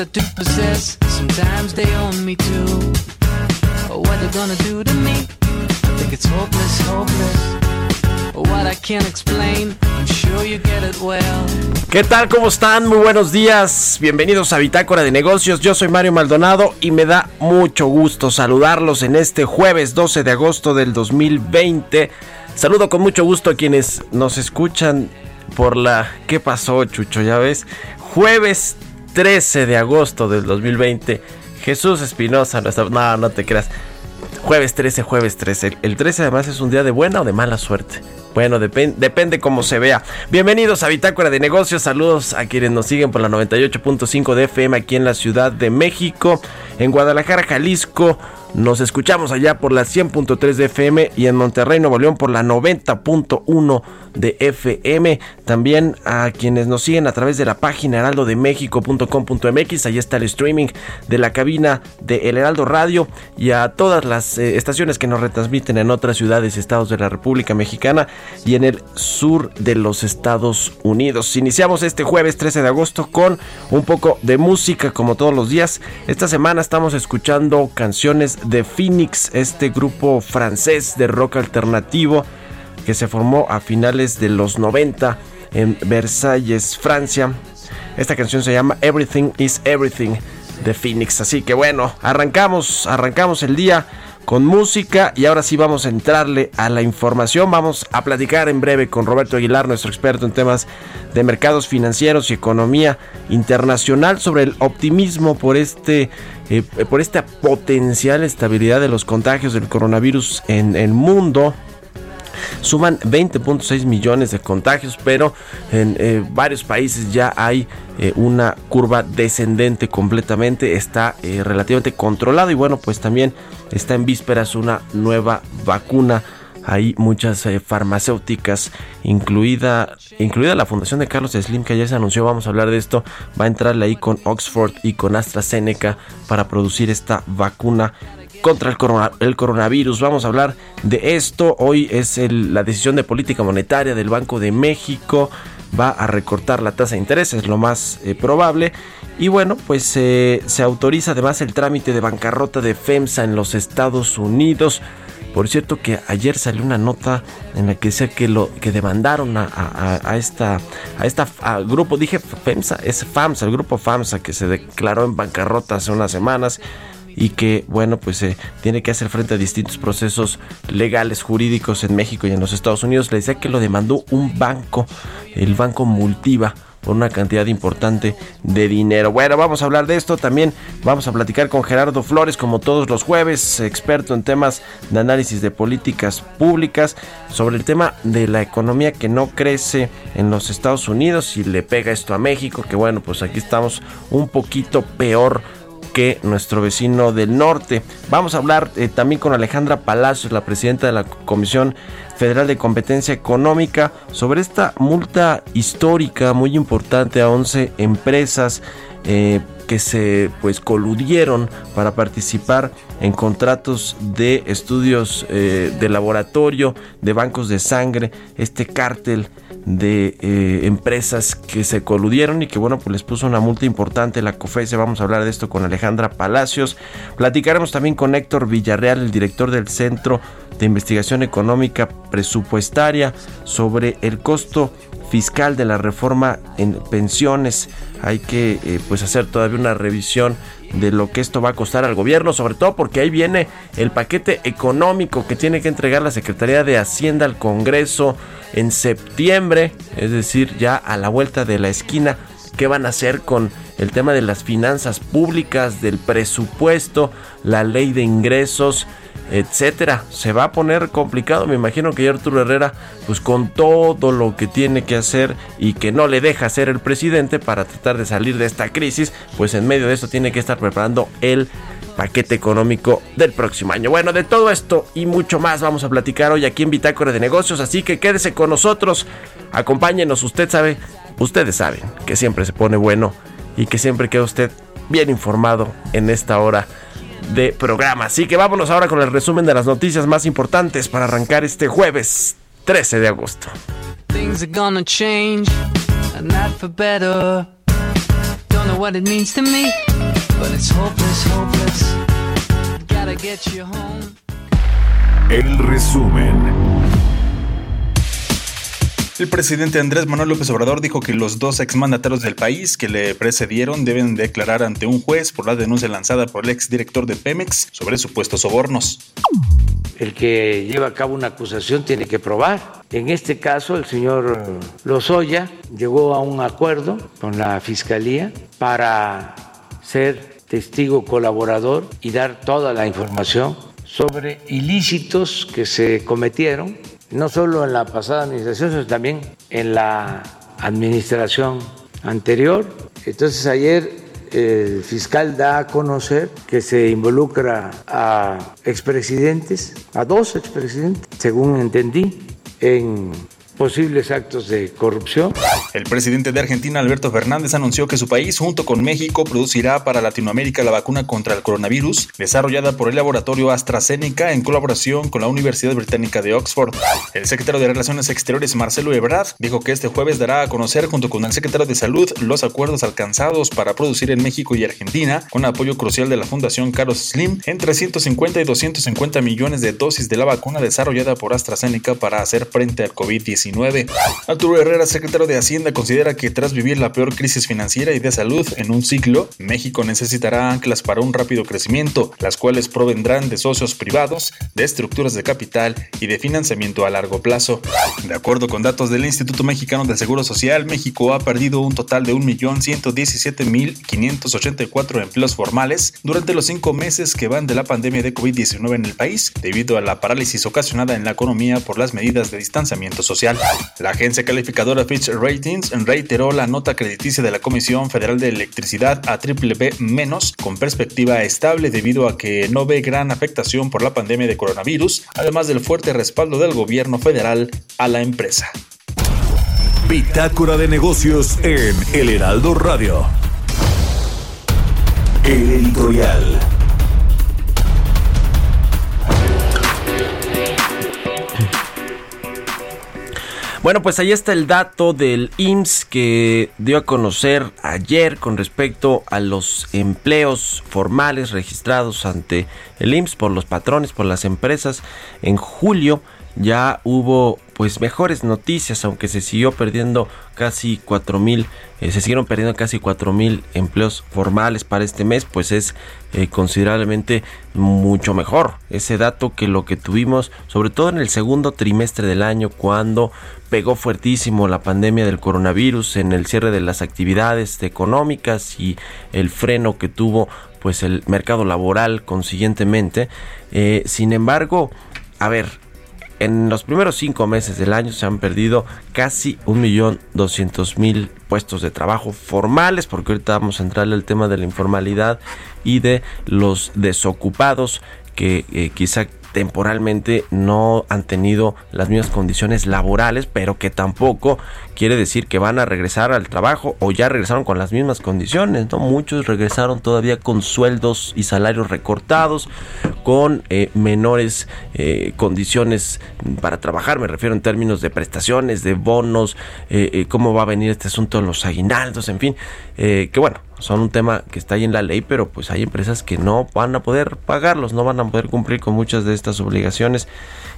I do possess, sometimes they own me too. What they're gonna do to me? I think it's hopeless, hopeless. What I explain, I'm sure you get it well. ¿Qué tal? ¿Cómo están? Muy buenos días. Bienvenidos a Bitácora de Negocios. Yo soy Mario Maldonado y me da mucho gusto saludarlos en este jueves 12 de agosto del 2020. Saludo con mucho gusto a quienes nos escuchan por la... ¿Qué pasó, Chucho? Ya ves. Jueves 13 de agosto del 2020. Jesús Espinosa, no, no, no te creas. Jueves 13, jueves 13. El 13 además es un día de buena o de mala suerte. Bueno, depende cómo se vea. Bienvenidos a Bitácora de Negocios. Saludos a quienes nos siguen por la 98.5 de FM aquí en la Ciudad de México. En Guadalajara, Jalisco. Nos escuchamos allá por la 100.3 de FM y en Monterrey, Nuevo León por la 90.1 de FM. También a quienes nos siguen a través de la página heraldodemexico.com.mx. Ahí está el streaming de la cabina de El Heraldo Radio y a todas las eh, estaciones que nos retransmiten en otras ciudades y estados de la República Mexicana y en el sur de los Estados Unidos. Iniciamos este jueves 13 de agosto con un poco de música como todos los días. Esta semana estamos escuchando canciones de Phoenix, este grupo francés de rock alternativo que se formó a finales de los 90 en Versalles, Francia. Esta canción se llama Everything is Everything de Phoenix. Así que bueno, arrancamos, arrancamos el día con música y ahora sí vamos a entrarle a la información. Vamos a platicar en breve con Roberto Aguilar, nuestro experto en temas de mercados financieros y economía internacional sobre el optimismo por este eh, por esta potencial estabilidad de los contagios del coronavirus en el mundo. Suman 20.6 millones de contagios, pero en eh, varios países ya hay eh, una curva descendente completamente. Está eh, relativamente controlado y bueno, pues también está en vísperas una nueva vacuna hay muchas farmacéuticas, incluida, incluida la fundación de Carlos Slim, que ya se anunció, vamos a hablar de esto, va a entrarle ahí con Oxford y con AstraZeneca para producir esta vacuna contra el, coronavirus. Vamos a hablar de esto. Hoy es la decisión de política monetaria del Banco de México. Va a recortar la tasa de interés, es lo más eh, probable. Y bueno, pues eh, se autoriza además el trámite de bancarrota de FEMSA en los Estados Unidos. Por cierto que ayer salió una nota en la que decía que lo que demandaron a, esta a esta grupo, dije FEMSA, es FAMSA, el grupo FAMSA que se declaró en bancarrota hace unas semanas y que bueno pues tiene que hacer frente a distintos procesos legales jurídicos en México y en los Estados Unidos le decía que lo demandó un banco el banco Multiva por una cantidad importante de dinero. Bueno, vamos a hablar de esto. También vamos a platicar con Gerardo Flores, como todos los jueves, experto en temas de análisis de políticas públicas, sobre el tema de la economía que no crece en los Estados Unidos y le pega esto a México, que bueno, pues aquí estamos un poquito peor que nuestro vecino del norte. Vamos a hablar eh, también con Alejandra Palacios, la presidenta de la Comisión Federal de Competencia Económica, sobre esta multa histórica muy importante a 11 empresas eh, que se pues coludieron para participar en contratos de estudios eh, de laboratorio, de bancos de sangre, este cártel de eh, empresas que se coludieron y que bueno pues les puso una multa importante la COFESE. Vamos a hablar de esto con Alejandra Palacios. Platicaremos también con Héctor Villarreal, el director del Centro de Investigación Económica Presupuestaria, sobre el costo fiscal de la reforma en pensiones. Hay que eh, pues hacer todavía una revisión de lo que esto va a costar al gobierno, sobre todo porque ahí viene el paquete económico que tiene que entregar la Secretaría de Hacienda al Congreso en septiembre, es decir, ya a la vuelta de la esquina. ¿Qué van a hacer con el tema de las finanzas públicas, del presupuesto, la ley de ingresos? etcétera. Se va a poner complicado. Me imagino que Arturo Herrera, pues con todo lo que tiene que hacer y que no le deja ser el presidente para tratar de salir de esta crisis, pues en medio de esto tiene que estar preparando el paquete económico del próximo año. Bueno, de todo esto y mucho más vamos a platicar hoy aquí en Bitácora de Negocios, así que quédese con nosotros, acompáñenos, usted sabe, ustedes saben que siempre se pone bueno y que siempre queda usted bien informado en esta hora de programa. Así que vámonos ahora con el resumen de las noticias más importantes para arrancar este jueves 13 de agosto. Things are gonna change, and not for better. Don't know what it means to me, but it's hopeless, hopeless. Gotta get you home. El resumen. El presidente Andrés Manuel López Obrador dijo que los dos exmandatarios del país que le precedieron deben declarar ante un juez por la denuncia lanzada por el exdirector de Pemex sobre supuestos sobornos. El que lleva a cabo una acusación tiene que probar. En este caso, el señor Lozoya llegó a un acuerdo con la Fiscalía para ser testigo colaborador y dar toda la información sobre ilícitos que se cometieron no solo en la pasada administración, sino también en la administración anterior. Entonces ayer el fiscal da a conocer que se involucra a expresidentes, a dos expresidentes, según entendí, en posibles actos de corrupción. El presidente de Argentina, Alberto Fernández, anunció que su país, junto con México, producirá para Latinoamérica la vacuna contra el coronavirus, desarrollada por el laboratorio AstraZeneca en colaboración con la Universidad Británica de Oxford. El secretario de Relaciones Exteriores, Marcelo Ebrard, dijo que este jueves dará a conocer, junto con el secretario de Salud, los acuerdos alcanzados para producir en México y Argentina, con apoyo crucial de la Fundación Carlos Slim, entre 150 y 250 millones de dosis de la vacuna desarrollada por AstraZeneca para hacer frente al COVID-19. Arturo Herrera, secretario de Hacienda, considera que tras vivir la peor crisis financiera y de salud en un ciclo, México necesitará anclas para un rápido crecimiento, las cuales provendrán de socios privados, de estructuras de capital y de financiamiento a largo plazo. De acuerdo con datos del Instituto Mexicano del Seguro Social, México ha perdido un total de 1.117.584 empleos formales durante los cinco meses que van de la pandemia de COVID-19 en el país, debido a la parálisis ocasionada en la economía por las medidas de distanciamiento social. La agencia calificadora Fitch Ratings reiteró la nota crediticia de la Comisión Federal de Electricidad a triple B- con perspectiva estable debido a que no ve gran afectación por la pandemia de coronavirus, además del fuerte respaldo del gobierno federal a la empresa. Bitácora de negocios en El Heraldo Radio. El editorial. Bueno, pues ahí está el dato del IMSS que dio a conocer ayer con respecto a los empleos formales registrados ante el IMSS por los patrones, por las empresas. En julio ya hubo pues mejores noticias, aunque se siguió perdiendo casi 4 mil, eh, se siguieron perdiendo casi 4 mil empleos formales para este mes, pues es eh, considerablemente mucho mejor ese dato que lo que tuvimos, sobre todo en el segundo trimestre del año, cuando pegó fuertísimo la pandemia del coronavirus en el cierre de las actividades económicas y el freno que tuvo pues el mercado laboral consiguientemente. Eh, sin embargo, a ver, en los primeros cinco meses del año se han perdido casi 1.200.000 puestos de trabajo formales, porque ahorita vamos a entrarle al tema de la informalidad y de los desocupados que eh, quizá temporalmente no han tenido las mismas condiciones laborales, pero que tampoco quiere decir que van a regresar al trabajo o ya regresaron con las mismas condiciones, ¿no? Muchos regresaron todavía con sueldos y salarios recortados, con eh, menores eh, condiciones para trabajar, me refiero en términos de prestaciones, de bonos, eh, cómo va a venir este asunto en los aguinaldos, en fin, que bueno, son un tema que está ahí en la ley, pero pues hay empresas que no van a poder pagarlos, no van a poder cumplir con muchas de estas obligaciones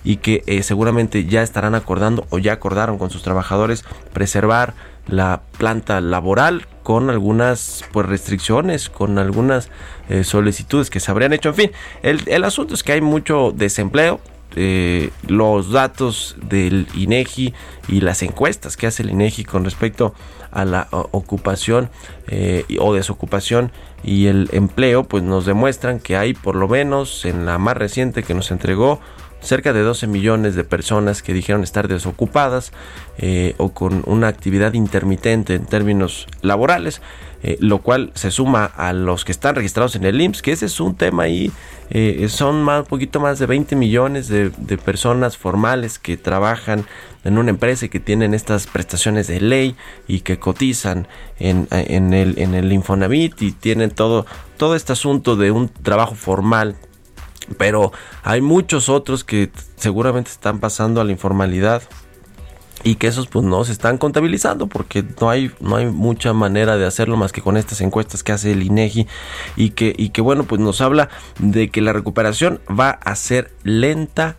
y que seguramente ya estarán acordando o ya acordaron con sus trabajadores preservar la planta laboral con algunas pues restricciones, con algunas eh, solicitudes que se habrían hecho. En fin, el, el asunto es que hay mucho desempleo, eh, los datos del INEGI y las encuestas que hace el INEGI con respecto a la ocupación eh, o desocupación y el empleo, pues nos demuestran que hay por lo menos en la más reciente que nos entregó cerca de 12 millones de personas que dijeron estar desocupadas eh, o con una actividad intermitente en términos laborales. Eh, lo cual se suma a los que están registrados en el IMSS, que ese es un tema ahí, eh, son más, un poquito más de 20 millones de, personas formales que trabajan en una empresa y que tienen estas prestaciones de ley y que cotizan en, el, en el Infonavit y tienen todo, todo este asunto de un trabajo formal pero hay muchos otros que seguramente están pasando a la informalidad y que esos pues no se están contabilizando porque no hay no hay mucha manera de hacerlo más que con estas encuestas que hace el INEGI y que y que bueno pues nos habla de que la recuperación va a ser lenta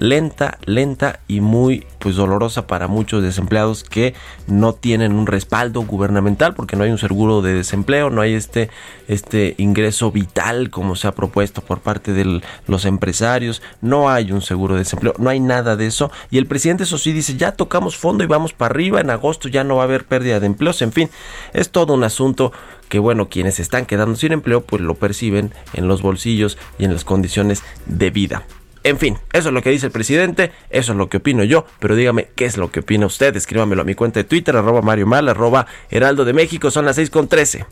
lenta, lenta y muy pues dolorosa para muchos desempleados que no tienen un respaldo gubernamental porque no hay un seguro de desempleo, no hay este este ingreso vital como se ha propuesto por parte de los empresarios, no hay un seguro de desempleo, no hay nada de eso y el presidente eso sí dice, ya tocamos fondo y vamos para arriba, en agosto ya no va a haber pérdida de empleos, en fin, es todo un asunto que bueno, quienes están quedando sin empleo pues lo perciben en los bolsillos y en las condiciones de vida. En fin, eso es lo que dice el presidente, eso es lo que opino yo, pero dígame qué es lo que opina usted, escríbamelo a mi cuenta de Twitter, arroba Mario Mal, arroba Heraldo de México, son las 6 con 13.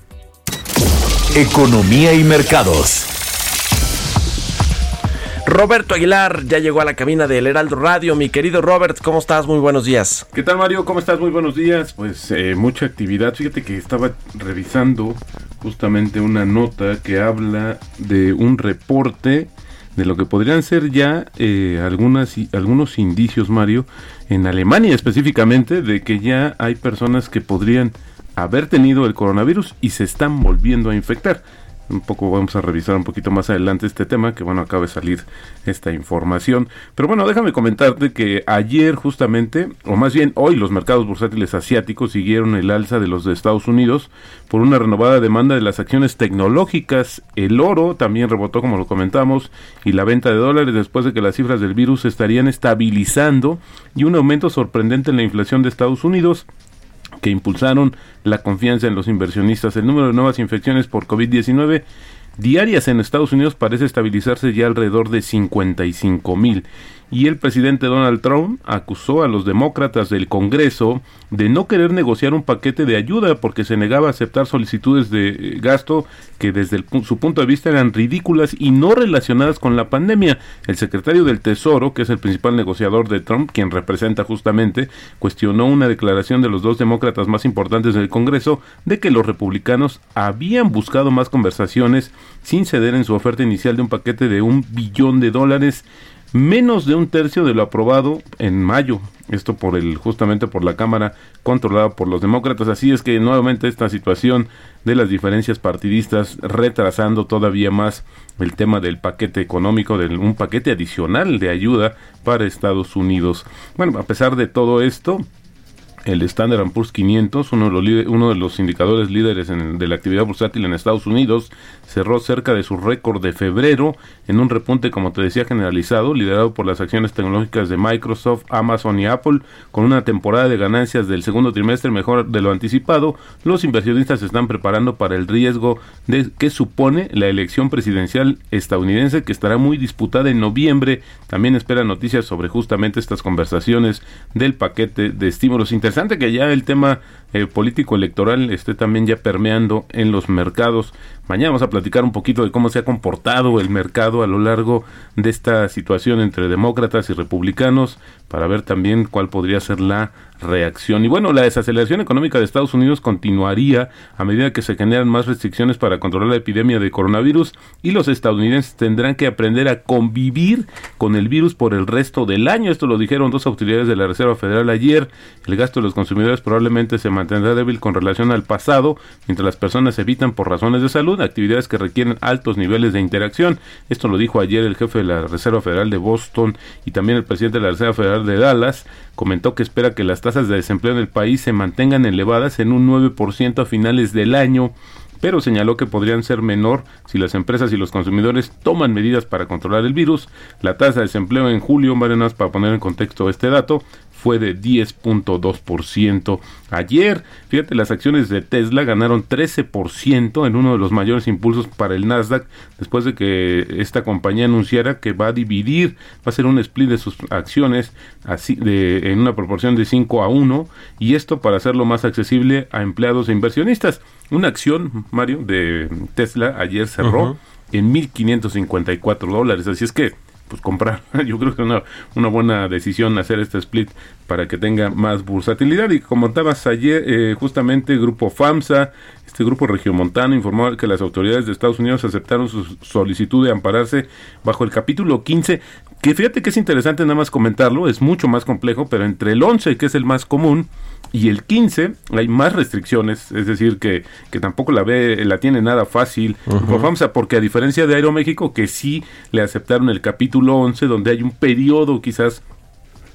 Economía y mercados. Roberto Aguilar ya llegó a la cabina del Heraldo Radio. Mi querido Robert, ¿cómo estás? Muy buenos días. ¿Qué tal Mario? ¿Cómo estás? Muy buenos días. Pues eh, mucha actividad. Fíjate que estaba revisando justamente una nota que habla de un reporte de lo que podrían ser ya eh, algunos indicios, Mario, en Alemania específicamente, de que ya hay personas que podrían haber tenido el coronavirus y se están volviendo a infectar un poco vamos a revisar un poquito más adelante este tema, que bueno, acaba de salir esta información. Pero bueno, déjame comentarte que ayer justamente, o más bien hoy, los mercados bursátiles asiáticos siguieron el alza de los de Estados Unidos por una renovada demanda de las acciones tecnológicas. El oro también rebotó, como lo comentamos, y la venta de dólares después de que las cifras del virus estarían estabilizando y un aumento sorprendente en la inflación de Estados Unidos que impulsaron la confianza en los inversionistas. El número de nuevas infecciones por COVID-19 diarias en Estados Unidos parece estabilizarse ya alrededor de 55 mil y el presidente Donald Trump acusó a los demócratas del Congreso de no querer negociar un paquete de ayuda porque se negaba a aceptar solicitudes de eh, gasto que desde su punto de vista eran ridículas y no relacionadas con la pandemia. El secretario del Tesoro, que es el principal negociador de Trump, quien representa justamente, cuestionó una declaración de los dos demócratas más importantes del Congreso de que los republicanos habían buscado más conversaciones sin ceder en su oferta inicial de un paquete de un billón de dólares menos de un tercio de lo aprobado en mayo. Esto por el justamente por la Cámara controlada por los demócratas. Así es que nuevamente esta situación de las diferencias partidistas retrasando todavía más el tema del paquete económico, de un paquete adicional de ayuda para Estados Unidos. Bueno, a pesar de todo esto, el Standard Poor's 500, uno de los, uno de los indicadores líderes de la actividad bursátil en Estados Unidos, cerró cerca de su récord de febrero en un repunte, como te decía, generalizado, liderado por las acciones tecnológicas de Microsoft, Amazon y Apple, con una temporada de ganancias del segundo trimestre mejor de lo anticipado. Los inversionistas se están preparando para el riesgo de que supone la elección presidencial estadounidense que estará muy disputada en noviembre. También esperan noticias sobre justamente estas conversaciones del paquete de estímulos interesantes interesante que ya el tema eh, político electoral esté también ya permeando en los mercados. Mañana vamos a platicar un poquito de cómo se ha comportado el mercado a lo largo de esta situación entre demócratas y republicanos para ver también cuál podría ser la reacción. Y bueno, la desaceleración económica de Estados Unidos continuaría a medida que se generan más restricciones para controlar la epidemia de coronavirus y los estadounidenses tendrán que aprender a convivir con el virus por el resto del año. Esto lo dijeron dos autoridades de la Reserva Federal ayer. El gasto de los consumidores probablemente se mantendrá débil con relación al pasado, mientras las personas evitan por razones de salud actividades que requieren altos niveles de interacción. Esto lo dijo ayer el jefe de la Reserva Federal de Boston y también el presidente de la Reserva Federal de Dallas. Comentó que espera que las tasas de desempleo en el país se mantengan elevadas en un 9% a finales del año pero señaló que podrían ser menor si las empresas y los consumidores toman medidas para controlar el virus. La tasa de desempleo en julio, más para poner en contexto este dato, fue de 10.2%. Ayer, fíjate, las acciones de Tesla ganaron 13% en uno de los mayores impulsos para el Nasdaq después de que esta compañía anunciara que va a dividir, va a hacer un split de sus acciones así de, en una proporción de 5 a 1 y esto para hacerlo más accesible a empleados e inversionistas. Una acción, Mario, de Tesla ayer cerró en 1.554 dólares, así es que pues comprar. Yo creo que es una, una buena decisión hacer este split para que tenga más bursatilidad. Y como estabas ayer, eh, justamente grupo FAMSA, este grupo regiomontano, informó que las autoridades de Estados Unidos aceptaron su solicitud de ampararse bajo el capítulo 15, que fíjate que es interesante nada más comentarlo, es mucho más complejo, pero entre el 11, que es el más común, y el 15 hay más restricciones, es decir, que, que tampoco la ve, la tiene nada fácil. Por FAMSA, porque a diferencia de Aeroméxico, que sí le aceptaron el capítulo 11, donde hay un periodo quizás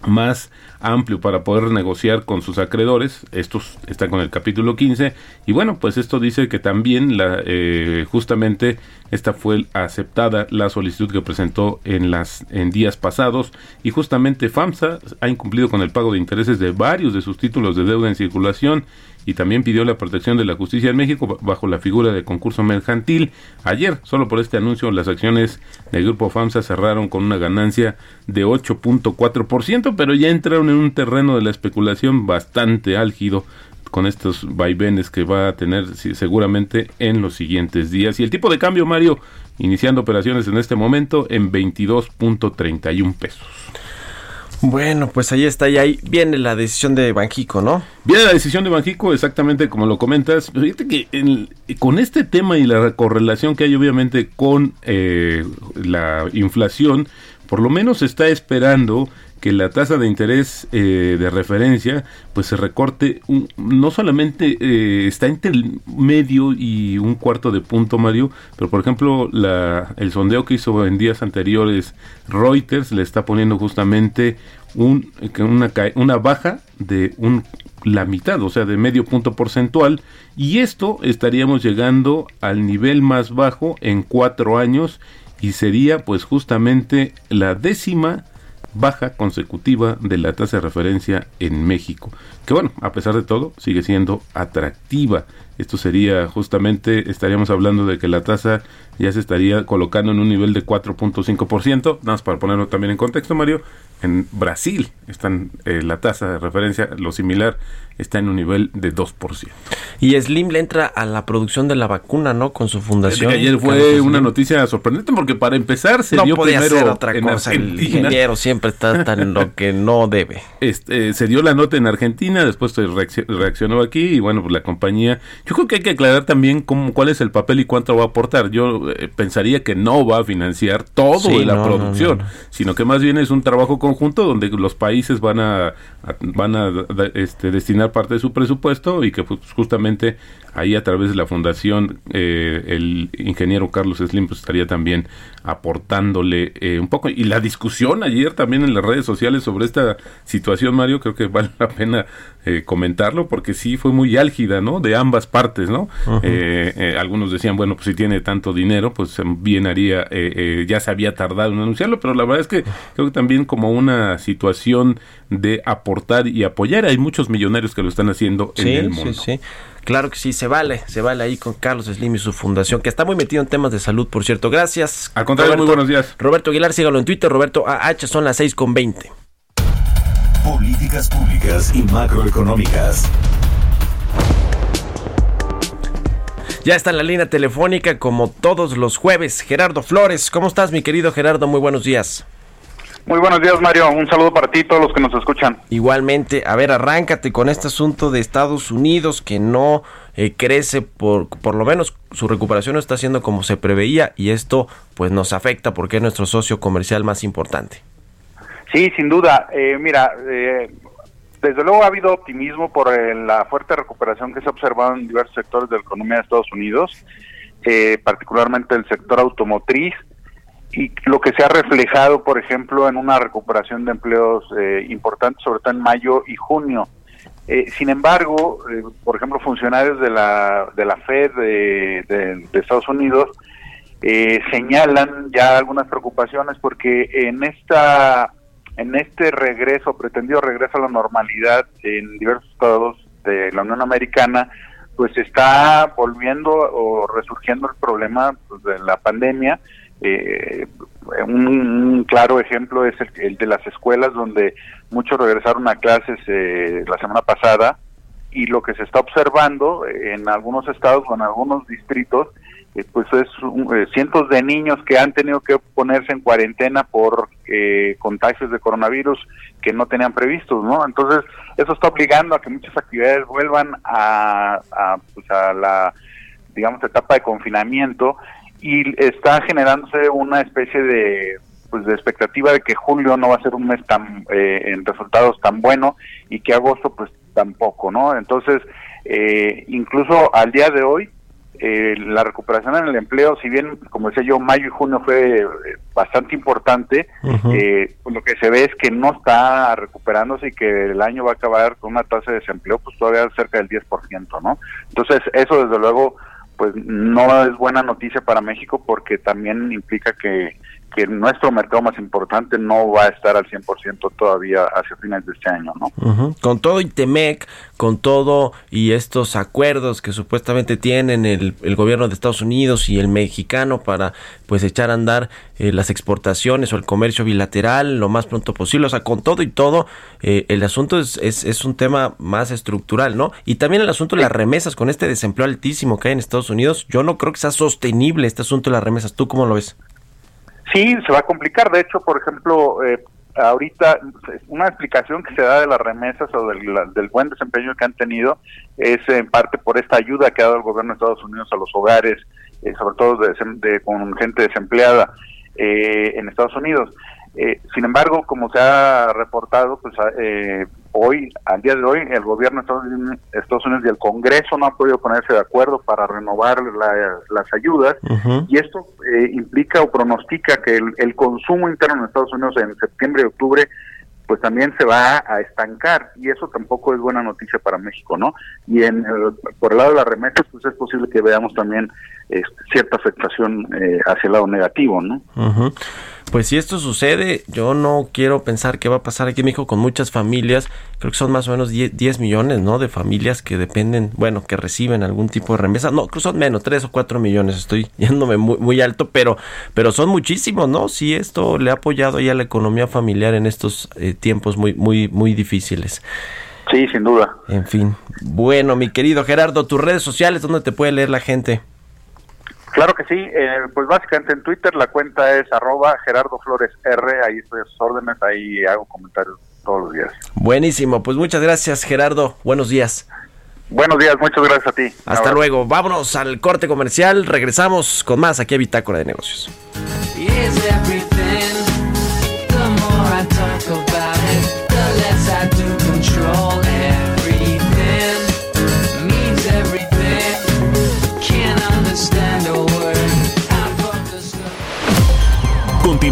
más amplio para poder negociar con sus acreedores. Estos están con el capítulo 15. Y bueno, pues esto dice que también la, eh, justamente esta fue aceptada la solicitud que presentó en, las, en días pasados. Y justamente FAMSA ha incumplido con el pago de intereses de varios de sus títulos de deuda en circulación y también pidió la protección de la justicia en México bajo la figura de concurso mercantil. Ayer, solo por este anuncio, las acciones del grupo FAMSA cerraron con una ganancia de 8.4%, pero ya entraron en un terreno de la especulación bastante álgido con estos vaivenes que va a tener seguramente en los siguientes días. Y el tipo de cambio, Mario, iniciando operaciones en este momento en 22.31 pesos. Bueno, pues ahí está, y ahí viene la decisión de Banjico, ¿no? Viene la decisión de Banjico, exactamente como lo comentas. Fíjate que con este tema y la correlación que hay obviamente con eh, la inflación, por lo menos está esperando que la tasa de interés eh, de referencia pues se recorte no solamente eh, está entre el medio y un cuarto de punto Mario pero por ejemplo el sondeo que hizo en días anteriores Reuters le está poniendo justamente un, una, baja de la mitad, o sea, de medio punto porcentual, y esto estaríamos llegando al nivel más bajo en cuatro años y sería pues justamente la décima baja consecutiva de la tasa de referencia en México, que bueno, a pesar de todo, sigue siendo atractiva. Esto sería justamente, estaríamos hablando de que la tasa ya se estaría colocando en un nivel de 4.5%, nada más para ponerlo también en contexto, Mario, en Brasil están eh, la tasa de referencia, lo similar, está en un nivel de 2%. Y Slim le entra a la producción de la vacuna, ¿no? Con su fundación. ayer fue una noticia sorprendente porque para empezar se no dio podía primero ser otra cosa. El ingeniero siempre está tan lo que no debe. Este, se dio la nota en Argentina, después se reaccionó aquí y bueno, pues la compañía. Yo creo que hay que aclarar también cómo, cuál es el papel y cuánto va a aportar. Yo eh, pensaría que no va a financiar todo Sí, la no, producción, no, no. sino que más bien es un trabajo conjunto donde los países van a, a- van a este, destinar parte de su presupuesto y que pues, justamente ahí a través de la fundación eh, el ingeniero Carlos Slim pues, estaría también aportándole eh, un poco. Y la discusión ayer también en las redes sociales sobre esta situación Mario creo que vale la pena eh, comentarlo porque sí fue muy álgida no de ambas partes no Eh, eh, algunos decían bueno pues si tiene tanto dinero pues bien haría eh, eh, ya se había tardado en anunciarlo pero la verdad es que creo que también como una situación de aportar y apoyar hay muchos millonarios que lo están haciendo en Sí, el sí, mundo. sí. Claro que sí, se vale, se vale ahí con Carlos Slim y su fundación, que está muy metido en temas de salud, por cierto. Gracias. Al contrario, muy buenos días. Roberto Aguilar, sígalo en Twitter, Roberto AH, son las 6 con 20. políticas públicas y macroeconómicas. Ya está en la línea telefónica como todos los jueves. Gerardo Flores, ¿cómo estás mi querido Gerardo? Muy buenos días. Muy buenos días, Mario. Un saludo para ti y todos los que nos escuchan. Igualmente, a ver, arráncate con este asunto de Estados Unidos que no eh, crece, por, por lo menos su recuperación no está siendo como se preveía y esto pues nos afecta porque es nuestro socio comercial más importante. Sí, sin duda. Eh, mira, eh, desde luego ha habido optimismo por eh, la fuerte recuperación que se ha observado en diversos sectores de la economía de Estados Unidos, eh, particularmente el sector automotriz, y lo que se ha reflejado, por ejemplo, en una recuperación de empleos eh, importantes, sobre todo en mayo y junio. Eh, sin embargo, eh, por ejemplo, funcionarios de la, de la Fed de Estados Unidos eh, señalan ya algunas preocupaciones porque en esta en este regreso, pretendido regreso a la normalidad en diversos estados de la Unión Americana, pues está volviendo o resurgiendo el problema pues, de la pandemia. Eh, un, claro ejemplo es el, el de las escuelas donde muchos regresaron a clases eh, la semana pasada y lo que se está observando en algunos estados o en algunos distritos eh, pues es un- eh, cientos de niños que han tenido que ponerse en cuarentena por eh, contagios de coronavirus que no tenían previstos, ¿no? Entonces eso está obligando a que muchas actividades vuelvan a, a, pues, a la digamos etapa de confinamiento y está generándose una especie de pues de expectativa de que julio no va a ser un mes tan eh, en resultados tan bueno y que agosto pues tampoco, ¿no? Entonces eh, incluso al día de hoy eh, la recuperación en el empleo, si bien, como decía yo, mayo y junio fue eh, bastante importante, eh, pues lo que se ve es que no está recuperándose y que el año va a acabar con una tasa de desempleo pues todavía cerca del 10%, ¿no? Entonces, eso desde luego pues no es buena noticia para México porque también implica que, que nuestro mercado más importante no va a estar al 100% todavía hacia fines de este año, ¿no? Ujú. Con todo y Temec, con todo y estos acuerdos que supuestamente tienen el, el gobierno de Estados Unidos y el mexicano para pues echar a andar eh, las exportaciones o el comercio bilateral lo más pronto posible. O sea, con todo y todo, eh, el asunto es, es, es un tema más estructural, ¿no? Y también el asunto de las remesas, con este desempleo altísimo que hay en Estados Unidos, yo no creo que sea sostenible este asunto de las remesas. ¿Tú cómo lo ves? Sí, se va a complicar. De hecho, por ejemplo, eh, ahorita una explicación que se da de las remesas o del, buen desempeño que han tenido es en parte por esta ayuda que ha dado el gobierno de Estados Unidos a los hogares, eh, sobre todo de, de- con gente desempleada eh, en Estados Unidos. Eh, sin embargo, como se ha reportado, pues eh, hoy, al día de hoy, el gobierno de Estados Unidos, Estados Unidos y el Congreso no han podido ponerse de acuerdo para renovar la- las ayudas. Y esto eh, implica o pronostica que el, el consumo interno en Estados Unidos en septiembre y octubre pues también se va a estancar. Y eso tampoco es buena noticia para México, ¿no? Y en el- por el lado de las remesas pues es posible que veamos también eh, cierta afectación eh, hacia el lado negativo, ¿no? Pues si esto sucede, yo no quiero pensar qué va a pasar aquí en México con muchas familias. Creo que son más o menos 10, 10 millones, ¿no? De familias que dependen, bueno, que reciben algún tipo de remesa. No, creo que son menos, 3 o 4 millones. Estoy yéndome muy, muy alto, pero, pero son muchísimos, ¿no? Si esto le ha apoyado ya a la economía familiar en estos eh, tiempos muy, muy, muy difíciles. Sí, sin duda. En fin. Bueno, mi querido Gerardo, tus redes sociales, ¿dónde te puede leer la gente? Claro que sí, eh, pues básicamente en Twitter la cuenta es arroba Gerardo Flores R, ahí estoy a sus órdenes, ahí hago comentarios todos los días. Buenísimo, pues muchas gracias Gerardo, buenos días. Buenos días, muchas gracias a ti. Hasta luego, vámonos al corte comercial, regresamos con más aquí a Bitácora de Negocios.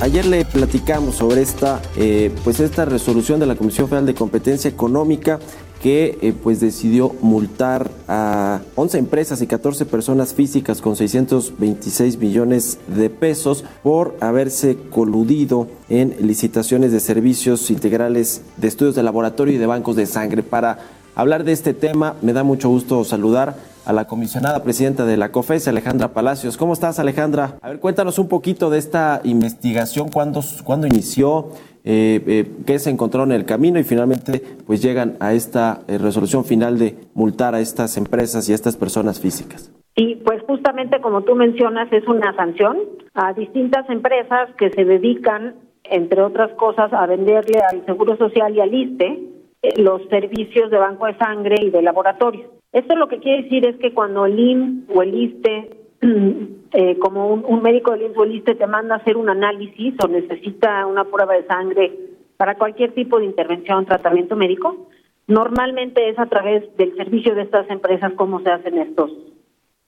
Ayer le platicamos sobre esta, eh, pues esta resolución de la Comisión Federal de Competencia Económica que eh, pues decidió multar a 11 empresas y 14 personas físicas con 626 millones de pesos por haberse coludido en licitaciones de servicios integrales de estudios de laboratorio y de bancos de sangre. Para hablar de este tema, me da mucho gusto saludar a la comisionada presidenta de la COFES, Alejandra Palacios. ¿Cómo estás, Alejandra? A ver, cuéntanos un poquito de esta investigación, cuándo, cuándo inició, eh, eh, qué se encontró en el camino y finalmente pues llegan a esta eh, resolución final de multar a estas empresas y a estas personas físicas. Y pues justamente como tú mencionas, es una sanción a distintas empresas que se dedican, entre otras cosas, a venderle al Seguro Social y al ISTE los servicios de banco de sangre y de laboratorio. Esto lo que quiere decir es que cuando el IM o el ISTE, eh, como un, médico del IMSS o el ISTE te manda a hacer un análisis o necesita una prueba de sangre para cualquier tipo de intervención, tratamiento médico, normalmente es a través del servicio de estas empresas cómo se hacen estos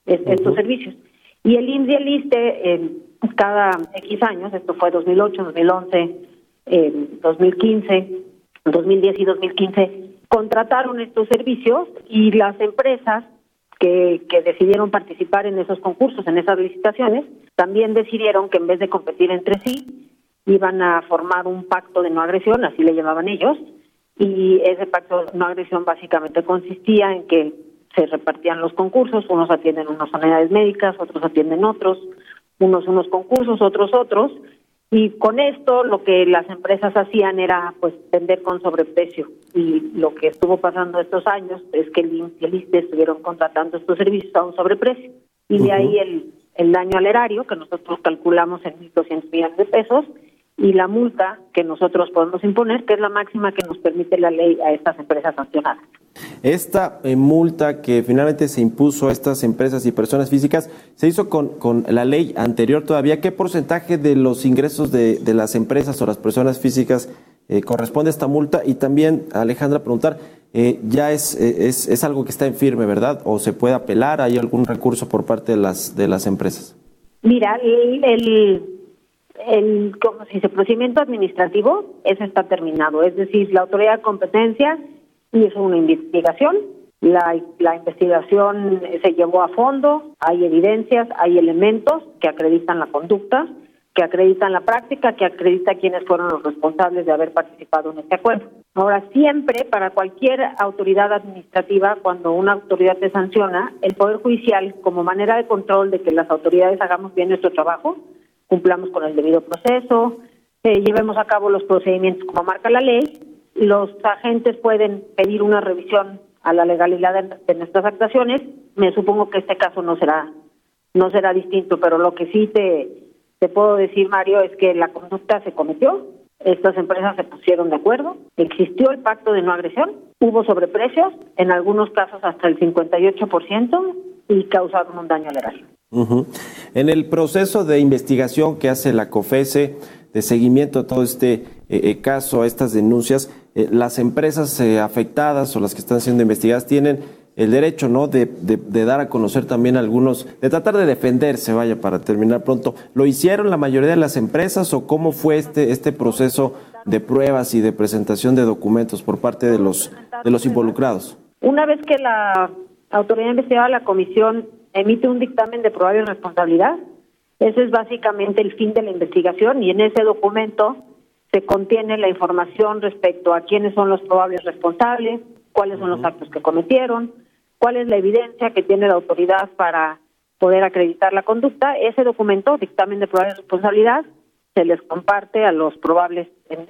estos servicios. Y el IMSS y el ISTE, cada X años, esto fue 2008, 2011, eh, 2015, 2010 y 2015, contrataron estos servicios y las empresas que, que, decidieron participar en esos concursos, en esas licitaciones, también decidieron que en vez de competir entre sí, iban a formar un pacto de no agresión, así le llamaban ellos, y ese pacto de no agresión básicamente consistía en que se repartían los concursos, unos atienden unas unidades médicas, otros atienden otros, unos unos concursos, otros otros, y con esto lo que las empresas hacían era pues vender con sobreprecio. Y lo que estuvo pasando estos años es que el IMSS y el ISTE estuvieron contratando estos servicios a un sobreprecio. Y de ahí el, el daño al erario, que nosotros calculamos en 1.200 millones de pesos, y la multa que nosotros podemos imponer, que es la máxima que nos permite la ley a estas empresas sancionadas. Esta eh, multa que finalmente se impuso a estas empresas y personas físicas se hizo con, con la ley anterior todavía. ¿Qué porcentaje de los ingresos de, de las empresas o las personas físicas eh, corresponde a esta multa? Y también, Alejandra, preguntar, eh, ya es, es, es, algo que está en firme, ¿verdad? ¿O se puede apelar? ¿Hay algún recurso por parte de las, de las empresas? Mira, el, el el como si dice procedimiento administrativo ese está terminado. Es decir la autoridad de competencia hizo una investigación la, la investigación se llevó a fondo hay evidencias hay elementos que acreditan la conducta que acreditan la práctica que acredita quiénes fueron los responsables de haber participado en este acuerdo. Ahora siempre para cualquier autoridad administrativa cuando una autoridad te sanciona el poder judicial como manera de control de que las autoridades hagamos bien nuestro trabajo cumplamos con el debido proceso, eh, llevemos a cabo los procedimientos como marca la ley. Los agentes pueden pedir una revisión a la legalidad de, nuestras actuaciones. Me supongo que este caso no será no será distinto, pero lo que sí te, te puedo decir, Mario, es que la conducta se cometió, estas empresas se pusieron de acuerdo, existió el pacto de no agresión, hubo sobreprecios, en algunos casos hasta el 58%, y causaron un daño erario. En el proceso de investigación que hace la COFESE, de seguimiento a todo este eh, eh, caso, a estas denuncias, eh, las empresas afectadas o las que están siendo investigadas tienen el derecho, ¿no? De, de, dar a conocer también algunos, de tratar de defenderse, vaya, para terminar pronto. ¿Lo hicieron la mayoría de las empresas o cómo fue este, este proceso de pruebas y de presentación de documentos por parte de los, de los involucrados? Una vez que la autoridad investigada, la comisión emite un dictamen de probable responsabilidad. Ese es básicamente el fin de la investigación y en ese documento se contiene la información respecto a quiénes son los probables responsables, cuáles son los actos que cometieron, cuál es la evidencia que tiene la autoridad para poder acreditar la conducta. Ese documento, dictamen de probable responsabilidad, se les comparte a los probables,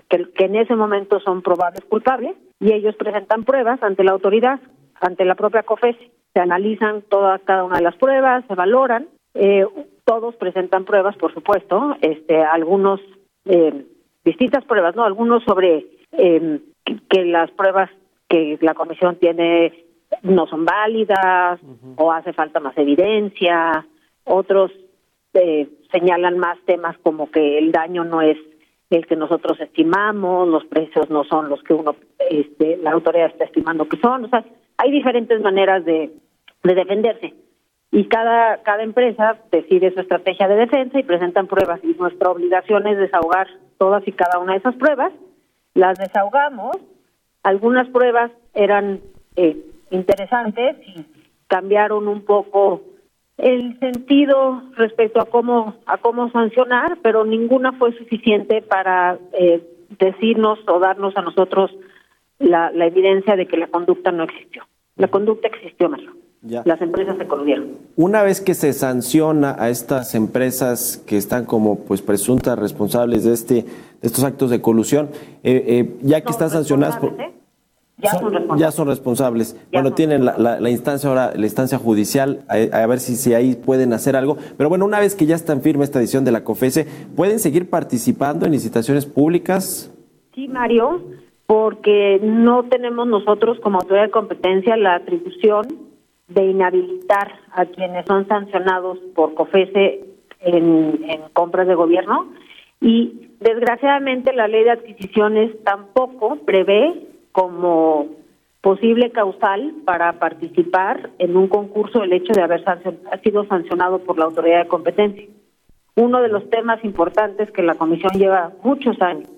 que, en ese momento son probables culpables, y ellos presentan pruebas ante la autoridad, ante la propia COFES se analizan todas cada una de las pruebas, se valoran, eh, todos presentan pruebas, por supuesto, este, algunos eh, distintas pruebas, no, algunos sobre eh, que las pruebas que la comisión tiene no son válidas o hace falta más evidencia, otros eh, señalan más temas como que el daño no es el que nosotros estimamos, los precios no son los que uno, este, la autoridad está estimando que son, o sea, hay diferentes maneras de, de defenderse. Y cada cada empresa decide su estrategia de defensa y presentan pruebas. Y nuestra obligación es desahogar todas y cada una de esas pruebas. Las desahogamos. Algunas pruebas eran eh, interesantes y cambiaron un poco el sentido respecto a cómo a cómo sancionar, pero ninguna fue suficiente para eh, decirnos o darnos a nosotros la, la evidencia de que la conducta no existió. La conducta existió, Mario. Ya. Las empresas se coludieron. Una vez que se sanciona a estas empresas que están como pues presuntas responsables de este de estos actos de colusión, eh, eh, ya que están sancionadas por, ¿eh? Ya son, responsables. ya son responsables. Ya bueno, son tienen la, la- la instancia ahora, la instancia judicial, a, a ver si, si ahí pueden hacer algo. Pero bueno, una vez que ya está en firme esta edición de la COFESE, ¿pueden seguir participando en licitaciones públicas? Sí, Mario, porque no tenemos nosotros como autoridad de competencia la atribución de inhabilitar a quienes son sancionados por COFESE en, compras de gobierno y desgraciadamente la ley de adquisiciones tampoco prevé como posible causal para participar en un concurso el hecho de haber sancion- ha sido sancionado por la autoridad de competencia. Uno de los temas importantes que la Comisión lleva muchos años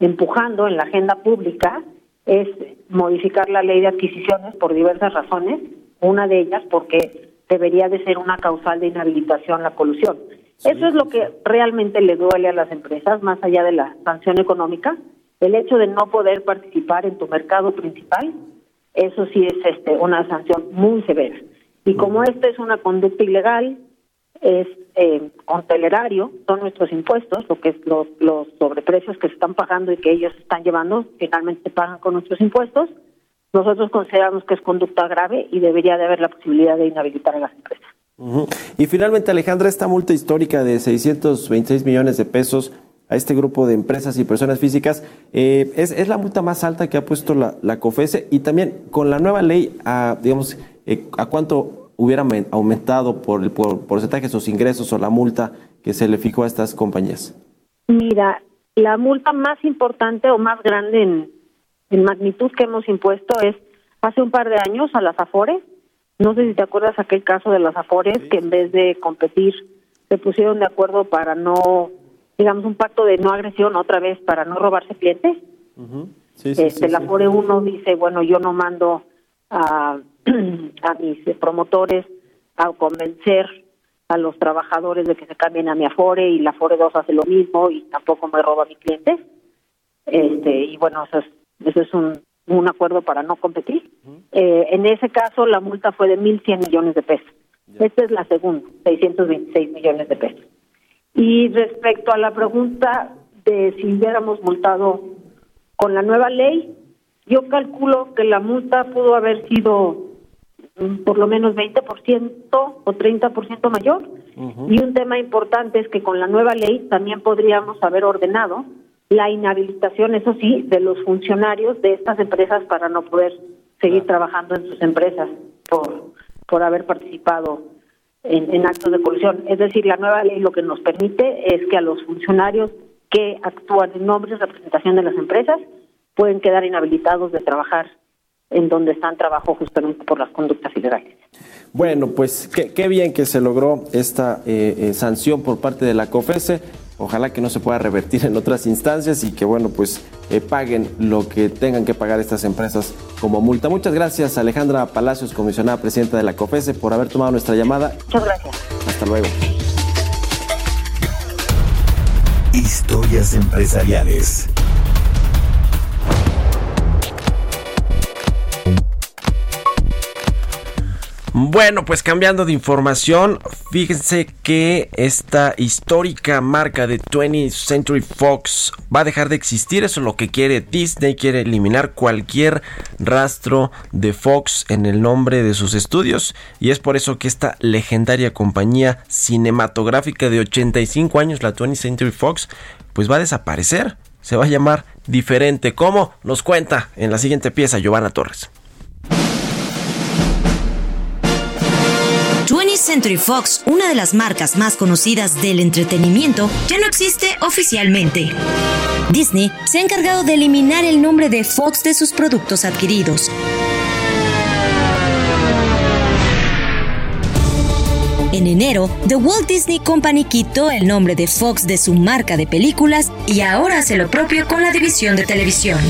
empujando en la agenda pública es modificar la ley de adquisiciones por diversas razones, una de ellas porque debería de ser una causal de inhabilitación la colusión. Eso es lo que realmente le duele a las empresas, más allá de la sanción económica, el hecho de no poder participar en tu mercado principal, eso sí es este una sanción muy severa. Y como esta es una conducta ilegal, es eh, con telerario, son nuestros impuestos, lo que es los, los sobreprecios que se están pagando y que ellos están llevando, finalmente se pagan con nuestros impuestos. Nosotros consideramos que es conducta grave y debería de haber la posibilidad de inhabilitar a las empresas. Y finalmente, Alejandra, esta multa histórica de 626 millones de pesos a este grupo de empresas y personas físicas eh, es, es la multa más alta que ha puesto la, la COFESE y también con la nueva ley, a, digamos, eh, ¿a cuánto hubiera aumen- aumentado por el por porcentaje sus ingresos o la multa que se le fijó a estas compañías? Mira, la multa más importante o más grande en, en magnitud que hemos impuesto es hace un par de años a las Afores. No sé si te acuerdas aquel caso de las Afores que en vez de competir se pusieron de acuerdo para no, digamos, un pacto de no agresión otra vez para no robarse clientes. Sí, sí, este, la. Afore 1 dice, bueno, yo no mando a, a mis eh, promotores a convencer a los trabajadores de que se cambien a mi Afore y la Afore 2 hace lo mismo y tampoco me roba a mis clientes. Este, y bueno, eso es, eso es un, un acuerdo para no competir. Eh, en ese caso, la multa fue de 1.100 millones de pesos. Esta es la segunda, 626 millones de pesos. Y respecto a la pregunta de si hubiéramos multado con la nueva ley, yo calculo que la multa pudo haber sido mm, por lo menos 20% o 30% mayor. Y un tema importante es que con la nueva ley también podríamos haber ordenado la inhabilitación, eso sí, de los funcionarios de estas empresas para no poder seguir trabajando en sus empresas por, por haber participado en, en actos de colusión. Es decir, la nueva ley lo que nos permite es que a los funcionarios que actúan en nombre y representación de las empresas pueden quedar inhabilitados de trabajar en donde están trabajo justamente por las conductas ilegales. Bueno, pues qué, qué bien que se logró esta eh, eh, sanción por parte de la COFESE. Ojalá que no se pueda revertir en otras instancias y que, bueno, pues eh, paguen lo que tengan que pagar estas empresas como multa. Muchas gracias, Alejandra Palacios, comisionada presidenta de la COFESE, por haber tomado nuestra llamada. Muchas gracias. Hasta luego. Historias empresariales. Bueno, pues cambiando de información, fíjense que esta histórica marca de 20th Century Fox va a dejar de existir. Eso es lo que quiere Disney. Quiere eliminar cualquier rastro de Fox en el nombre de sus estudios. Y es por eso que esta legendaria compañía cinematográfica de 85 años, la 20th Century Fox, pues va a desaparecer. Se va a llamar diferente. ¿Cómo? Nos cuenta en la siguiente pieza Giovanna Torres. 20th Century Fox, una de las marcas más conocidas del entretenimiento, ya no existe oficialmente. Disney se ha encargado de eliminar el nombre de Fox de sus productos adquiridos. En enero, The Walt Disney Company quitó el nombre de Fox de su marca de películas y ahora hace lo propio con la división de televisión.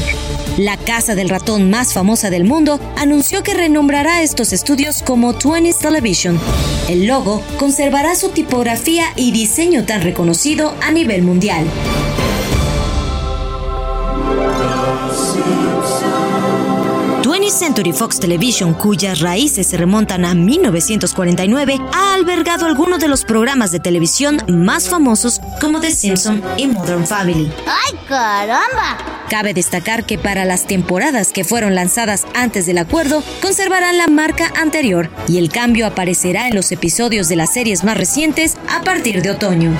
La casa del ratón más famosa del mundo anunció que renombrará estos estudios como 20th Television. El logo conservará su tipografía y diseño tan reconocido a nivel mundial. 20th Century Fox Television, cuyas raíces se remontan a 1949, ha albergado algunos de los programas de televisión más famosos como The Simpsons y Modern Family. ¡Ay, caramba! Cabe destacar que para las temporadas que fueron lanzadas antes del acuerdo, conservarán la marca anterior y el cambio aparecerá en los episodios de las series más recientes a partir de otoño.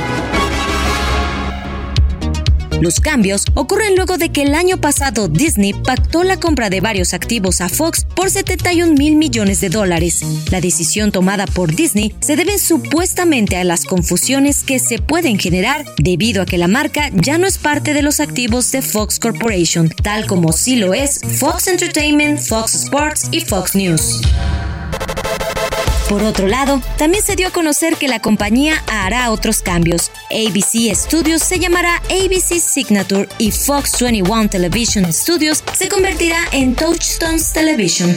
Los cambios ocurren luego de que el año pasado Disney pactó la compra de varios activos a Fox por 71 mil millones de dólares. La decisión tomada por Disney se debe supuestamente a las confusiones que se pueden generar debido a que la marca ya no es parte de los activos de Fox Corporation, tal como sí lo es Fox Entertainment, Fox Sports y Fox News. Por otro lado, también se dio a conocer que la compañía hará otros cambios. ABC Studios se llamará ABC Signature y Fox 21 Television Studios se convertirá en Touchstones Television.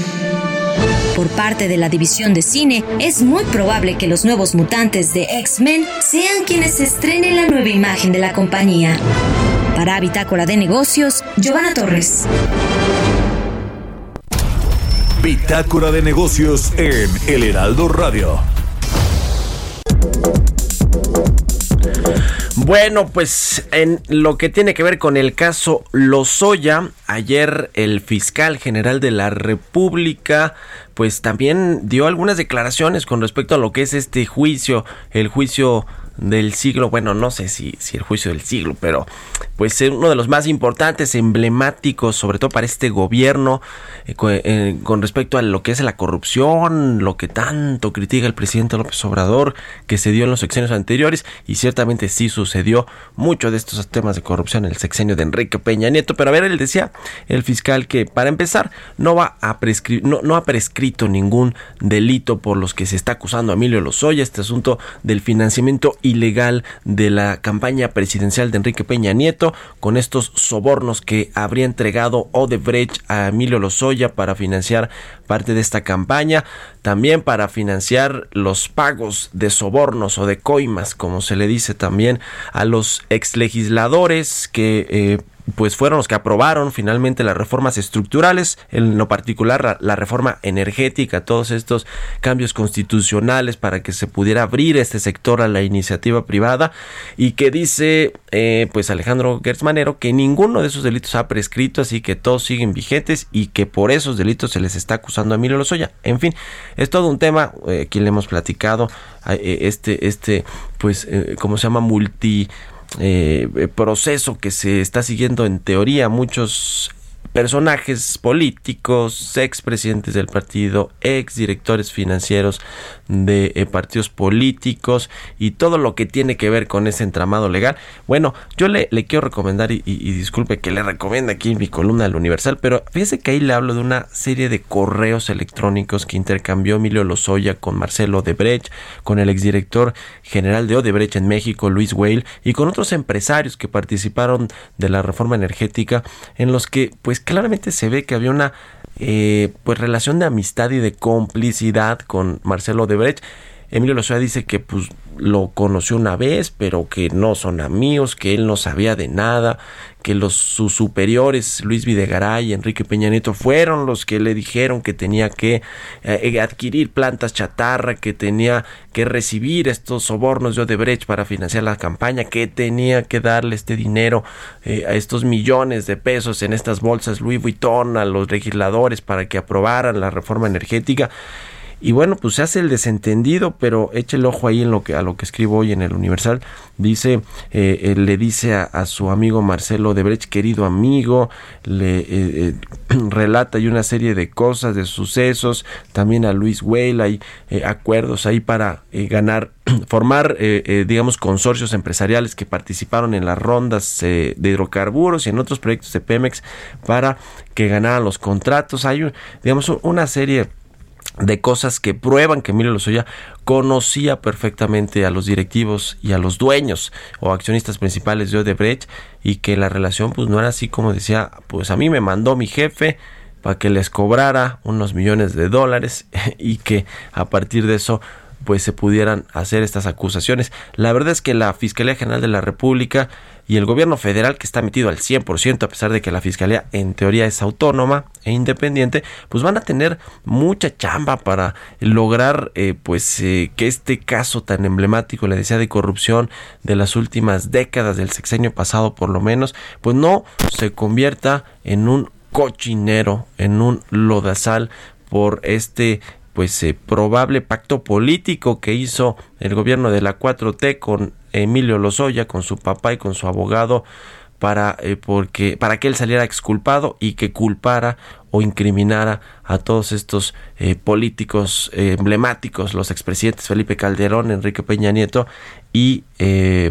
Por parte de la división de cine, es muy probable que los nuevos mutantes de X-Men sean quienes estrenen la nueva imagen de la compañía. Para Bitácora de Negocios, Giovanna Torres. Bitácora de negocios en El Heraldo Radio. Bueno, pues en lo que tiene que ver con el caso Lozoya, ayer el fiscal general de la República pues también dio algunas declaraciones con respecto a lo que es este juicio, el juicio del siglo, bueno, no sé si, si el juicio del siglo, pero pues uno de los más importantes, emblemáticos, sobre todo para este gobierno, eh, eh, con respecto a lo que es la corrupción, lo que tanto critica el presidente López Obrador, que se dio en los sexenios anteriores, y ciertamente sí sucedió mucho de estos temas de corrupción en el sexenio de Enrique Peña Nieto, pero a ver, él decía, el fiscal, que para empezar, no va a prescribir, no, no ha prescrito ningún delito por los que se está acusando a Emilio Lozoya, este asunto del financiamiento ilegal de la campaña presidencial de Enrique Peña Nieto con estos sobornos que habría entregado Odebrecht a Emilio Lozoya para financiar parte de esta campaña, también para financiar los pagos de sobornos o de coimas, como se le dice también a los exlegisladores que eh, pues fueron los que aprobaron finalmente las reformas estructurales, en lo particular la, reforma energética, todos estos cambios constitucionales para que se pudiera abrir este sector a la iniciativa privada y que dice eh, pues Alejandro Gertzmanero que ninguno de esos delitos ha prescrito, así que todos siguen vigentes y que por esos delitos se les está acusando a Emilio Lozoya. En fin, es todo un tema, eh, aquí le hemos platicado, eh, este, este, pues, ¿cómo se llama? Multi eh, proceso que se está siguiendo en teoría muchos personajes políticos, ex presidentes del partido, ex directores financieros de eh, partidos políticos y todo lo que tiene que ver con ese entramado legal. Bueno, yo le, le quiero recomendar y, disculpe que le recomienda aquí en mi columna del Universal, pero fíjese que ahí le hablo de una serie de correos electrónicos que intercambió Emilio Lozoya con Marcelo Odebrecht, con el exdirector general de Odebrecht en México, Luis Weil, y con otros empresarios que participaron de la reforma energética, en los que pues claramente se ve que había una eh, pues relación de amistad y de complicidad con Marcelo Odebrecht. Emilio Lozoya dice que pues lo conoció una vez, pero que no son amigos, que él no sabía de nada, que los sus superiores, Luis Videgaray y Enrique Peña Nieto, fueron los que le dijeron que tenía que eh, adquirir plantas chatarra, que tenía que recibir estos sobornos de Odebrecht para financiar la campaña, que tenía que darle este dinero eh, a estos millones de pesos en estas bolsas Louis Vuitton a los legisladores para que aprobaran la reforma energética. Y bueno, pues se hace el desentendido, pero eche el ojo ahí en lo que, a lo que escribo hoy en el Universal. Dice, eh, eh, le dice a, su amigo Marcelo Debrecht, querido amigo, le eh, relata ahí una serie de cosas, de sucesos, también a Luis Weil, hay acuerdos ahí para ganar formar, digamos, consorcios empresariales que participaron en las rondas de hidrocarburos y en otros proyectos de Pemex para que ganaran los contratos. Hay, digamos, una serie de cosas que prueban que Emilio Lozoya conocía perfectamente a los directivos y a los dueños o accionistas principales de Odebrecht y que la relación pues no era así como decía, pues a mí me mandó mi jefe para que les cobrara unos millones de dólares y que a partir de eso pues se pudieran hacer estas acusaciones. La verdad es que la Fiscalía General de la República y el gobierno federal que está metido al 100% a pesar de que la Fiscalía en teoría es autónoma e independiente, pues van a tener mucha chamba para lograr eh, pues eh, que este caso tan emblemático, le decía, de corrupción de las últimas décadas del sexenio pasado por lo menos, pues no se convierta en un cochinero, en un lodazal por este pues eh, probable pacto político que hizo el gobierno de la 4T con Emilio Lozoya, con su papá y con su abogado para eh, porque para que él saliera exculpado y que culpara o incriminara a todos estos eh, políticos emblemáticos, los expresidentes Felipe Calderón, Enrique Peña Nieto y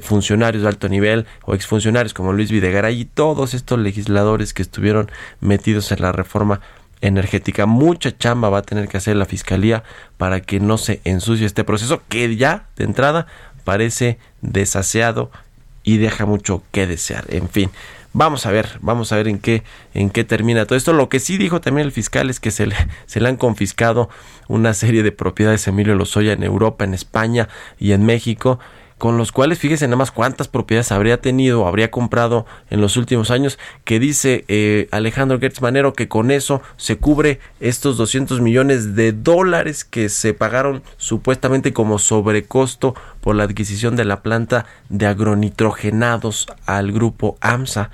funcionarios de alto nivel o exfuncionarios como Luis Videgaray y todos estos legisladores que estuvieron metidos en la reforma energética. Mucha chamba va a tener que hacer la fiscalía para que no se ensucie este proceso que ya de entrada parece desaseado y deja mucho que desear. En fin, vamos a ver, vamos a ver en qué en qué termina todo esto. Lo que sí dijo también el fiscal es que se le, se le han confiscado una serie de propiedades a Emilio Lozoya en Europa, en España y en México con los cuales fíjese nada más cuántas propiedades habría tenido habría comprado en los últimos años, que dice eh, Alejandro Gertz Manero que con eso se cubre estos 200 millones de dólares que se pagaron supuestamente como sobrecosto por la adquisición de la planta de agronitrogenados al grupo AMSA.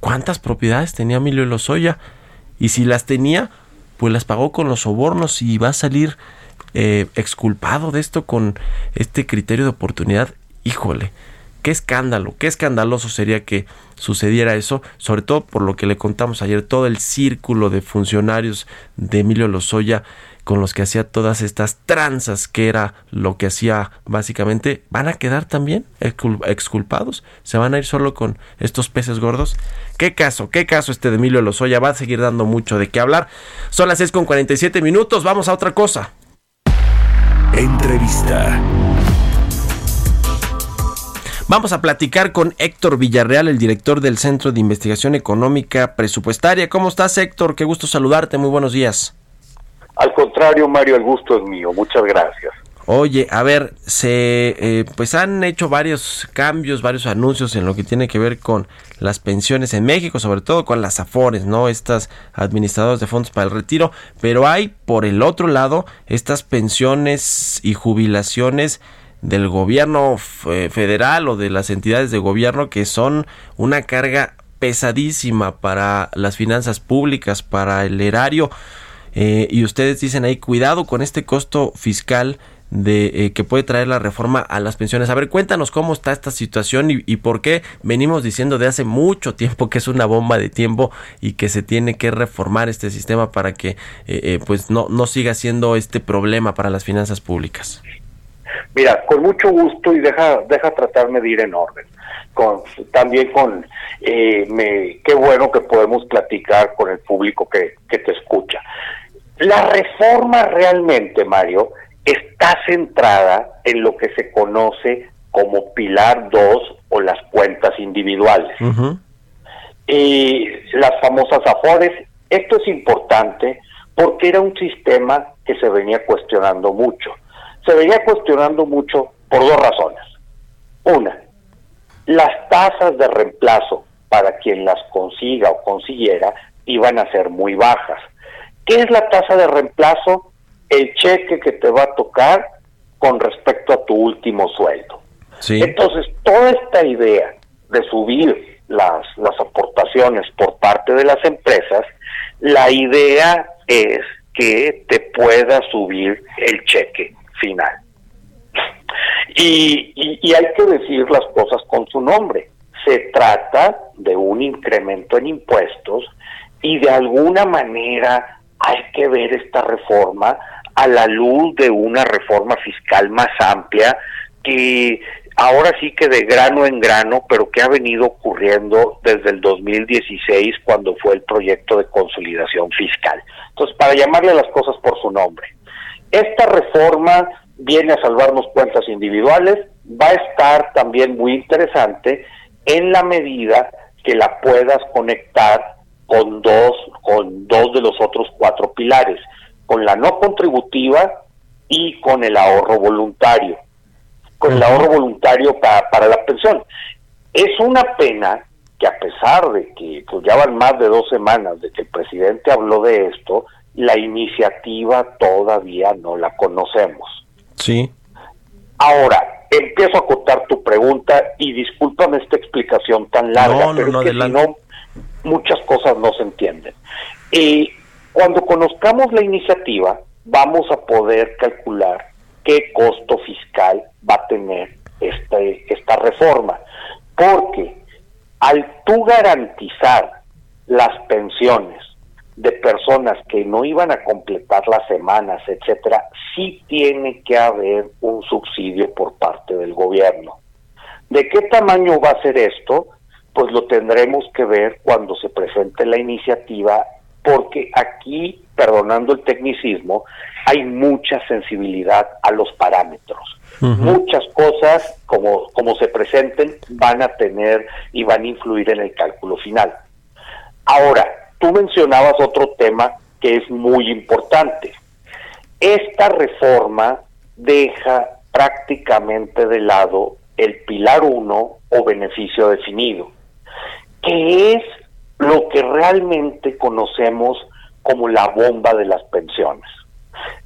¿Cuántas propiedades tenía Emilio Lozoya? Y si las tenía, pues las pagó con los sobornos y va a salir eh, exculpado de esto con este criterio de oportunidad híjole, qué escándalo, qué escandaloso sería que sucediera eso, sobre todo por lo que le contamos ayer, todo el círculo de funcionarios de Emilio Lozoya con los que hacía todas estas tranzas, que era lo que hacía básicamente, van a quedar también exculpados, se van a ir solo con estos peces gordos. ¿Qué caso? ¿Qué caso este de Emilio Lozoya? Va a seguir dando mucho de qué hablar. Son las 6 con 47 minutos, vamos a otra cosa. Entrevista. Vamos a platicar con Héctor Villarreal, el director del Centro de Investigación Económica Presupuestaria. ¿Cómo estás, Héctor? Qué gusto saludarte. Muy buenos días. Al contrario, Mario, el gusto es mío. Muchas gracias. Oye, a ver, se eh, pues han hecho varios cambios, varios anuncios en lo que tiene que ver con las pensiones en México, sobre todo con las Afores, ¿no? Estas administradoras de fondos para el retiro, pero hay por el otro lado estas pensiones y jubilaciones del gobierno federal o de las entidades de gobierno que son una carga pesadísima para las finanzas públicas, para el erario. Eh, y ustedes dicen ahí, cuidado con este costo fiscal de eh, que puede traer la reforma a las pensiones. A ver, cuéntanos cómo está esta situación y, por qué venimos diciendo de hace mucho tiempo que es una bomba de tiempo y que se tiene que reformar este sistema para que eh, pues no, no siga siendo este problema para las finanzas públicas. Mira, con mucho gusto y deja, deja tratarme de ir en orden. Con, también con, eh, me, qué bueno que podemos platicar con el público que, que te escucha. La reforma realmente, Mario, está centrada en lo que se conoce como Pilar 2 o las cuentas individuales. y las famosas AFORES, esto es importante porque era un sistema que se venía cuestionando mucho se venía cuestionando mucho por dos razones. Una, las tasas de reemplazo para quien las consiga o consiguiera iban a ser muy bajas. ¿Qué es la tasa de reemplazo? El cheque que te va a tocar con respecto a tu último sueldo. Entonces, toda esta idea de subir las, las aportaciones por parte de las empresas, la idea es que te pueda subir el cheque final. Y, hay que decir las cosas con su nombre. Se trata de un incremento en impuestos y de alguna manera hay que ver esta reforma a la luz de una reforma fiscal más amplia que ahora sí que de grano en grano, pero que ha venido ocurriendo desde el 2016 cuando fue el proyecto de consolidación fiscal. Entonces, para llamarle las cosas por su nombre, esta reforma viene a salvarnos cuentas individuales, va a estar también muy interesante en la medida que la puedas conectar con dos, con dos de los otros cuatro pilares, con la no contributiva y con el ahorro voluntario, con el ahorro voluntario para, para la pensión. Es una pena que a pesar de que pues, ya van más de dos semanas de que el presidente habló de esto, la iniciativa todavía no la conocemos. Sí. Ahora, empiezo a acotar tu pregunta y discúlpame esta explicación tan larga, No, no, pero no, es que si no, muchas cosas no se entienden. Y cuando conozcamos la iniciativa, vamos a poder calcular qué costo fiscal va a tener este, esta reforma. Porque al tú garantizar las pensiones de personas que no iban a completar las semanas, etcétera, sí tiene que haber un subsidio por parte del gobierno. ¿De qué tamaño va a ser esto? Pues lo tendremos que ver cuando se presente la iniciativa, porque aquí, perdonando el tecnicismo, hay mucha sensibilidad a los parámetros. Muchas cosas, como, como se presenten, van a tener y van a influir en el cálculo final. Ahora, tú mencionabas otro tema que es muy importante. Esta reforma deja prácticamente de lado el pilar 1 o beneficio definido, que es lo que realmente conocemos como la bomba de las pensiones.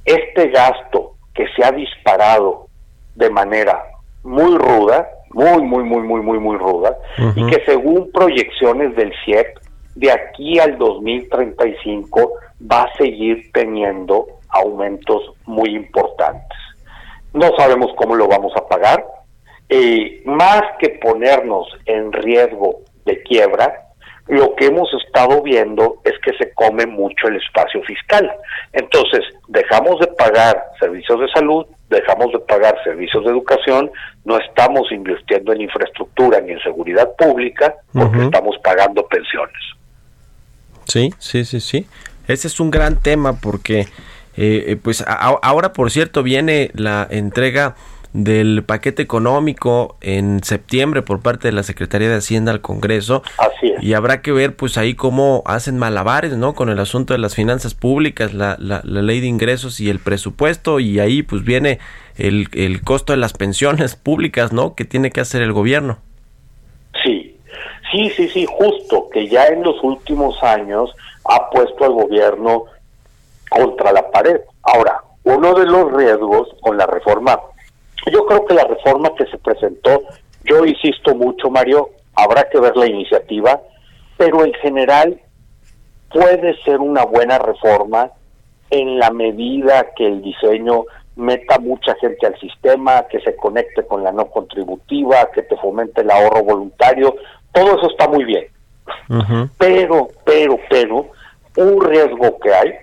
Este gasto que se ha disparado de manera muy ruda, muy, muy, muy, muy, muy, muy ruda, y que según proyecciones del CIEP, de aquí al 2035 va a seguir teniendo aumentos muy importantes. No sabemos cómo lo vamos a pagar. Eh, más que ponernos en riesgo de quiebra, lo que hemos estado viendo es que se come mucho el espacio fiscal. Entonces, dejamos de pagar servicios de salud, dejamos de pagar servicios de educación, no estamos invirtiendo en infraestructura ni en seguridad pública porque estamos pagando pensiones. Sí, sí, sí, sí. Ese es un gran tema porque, eh, eh, pues a- ahora, por cierto, viene la entrega del paquete económico en septiembre por parte de la Secretaría de Hacienda al Congreso. Así es. Y habrá que ver, pues ahí cómo hacen malabares, ¿no? Con el asunto de las finanzas públicas, la, la, la ley de ingresos y el presupuesto. Y ahí, pues viene el, el costo de las pensiones públicas, ¿no? Que tiene que hacer el gobierno. Sí, sí, sí, sí, justo que ya en los últimos años ha puesto al gobierno contra la pared. Ahora, uno de los riesgos con la reforma, yo creo que la reforma que se presentó, yo insisto mucho, Mario, habrá que ver la iniciativa, pero en general puede ser una buena reforma en la medida que el diseño meta mucha gente al sistema, que se conecte con la no contributiva, que te fomente el ahorro voluntario, todo eso está muy bien. Pero, pero, pero, un riesgo que hay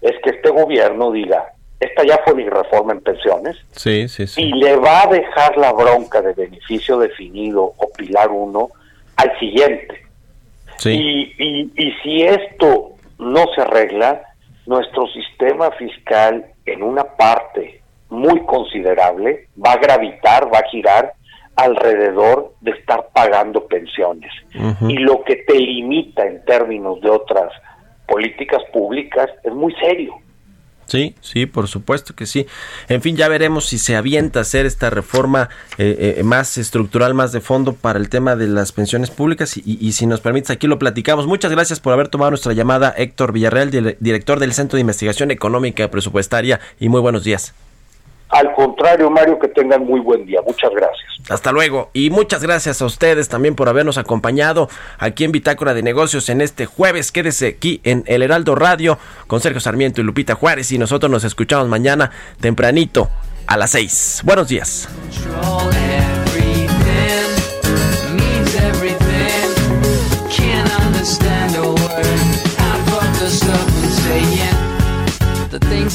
es que este gobierno diga, esta ya fue mi reforma en pensiones, Sí, sí, sí. y le va a dejar la bronca de beneficio definido o pilar uno al siguiente. Sí. Y, y, y si esto no se arregla, nuestro sistema fiscal en una parte muy considerable va a gravitar, va a girar alrededor de estar pagando pensiones. Y lo que te limita en términos de otras políticas públicas es muy serio. Sí, sí, por supuesto que sí. En fin, ya veremos si se avienta a hacer esta reforma eh, eh, más estructural, más de fondo para el tema de las pensiones públicas y, y si nos permites aquí lo platicamos. Muchas gracias por haber tomado nuestra llamada, Héctor Villarreal, dire- director del Centro de Investigación Económica y Presupuestaria y muy buenos días. Al contrario, Mario, que tengan muy buen día. Muchas gracias. Hasta luego y muchas gracias a ustedes también por habernos acompañado aquí en Bitácora de Negocios en este jueves. Quédese aquí en El Heraldo Radio con Sergio Sarmiento y Lupita Juárez y nosotros nos escuchamos mañana tempranito a las 6. Buenos días.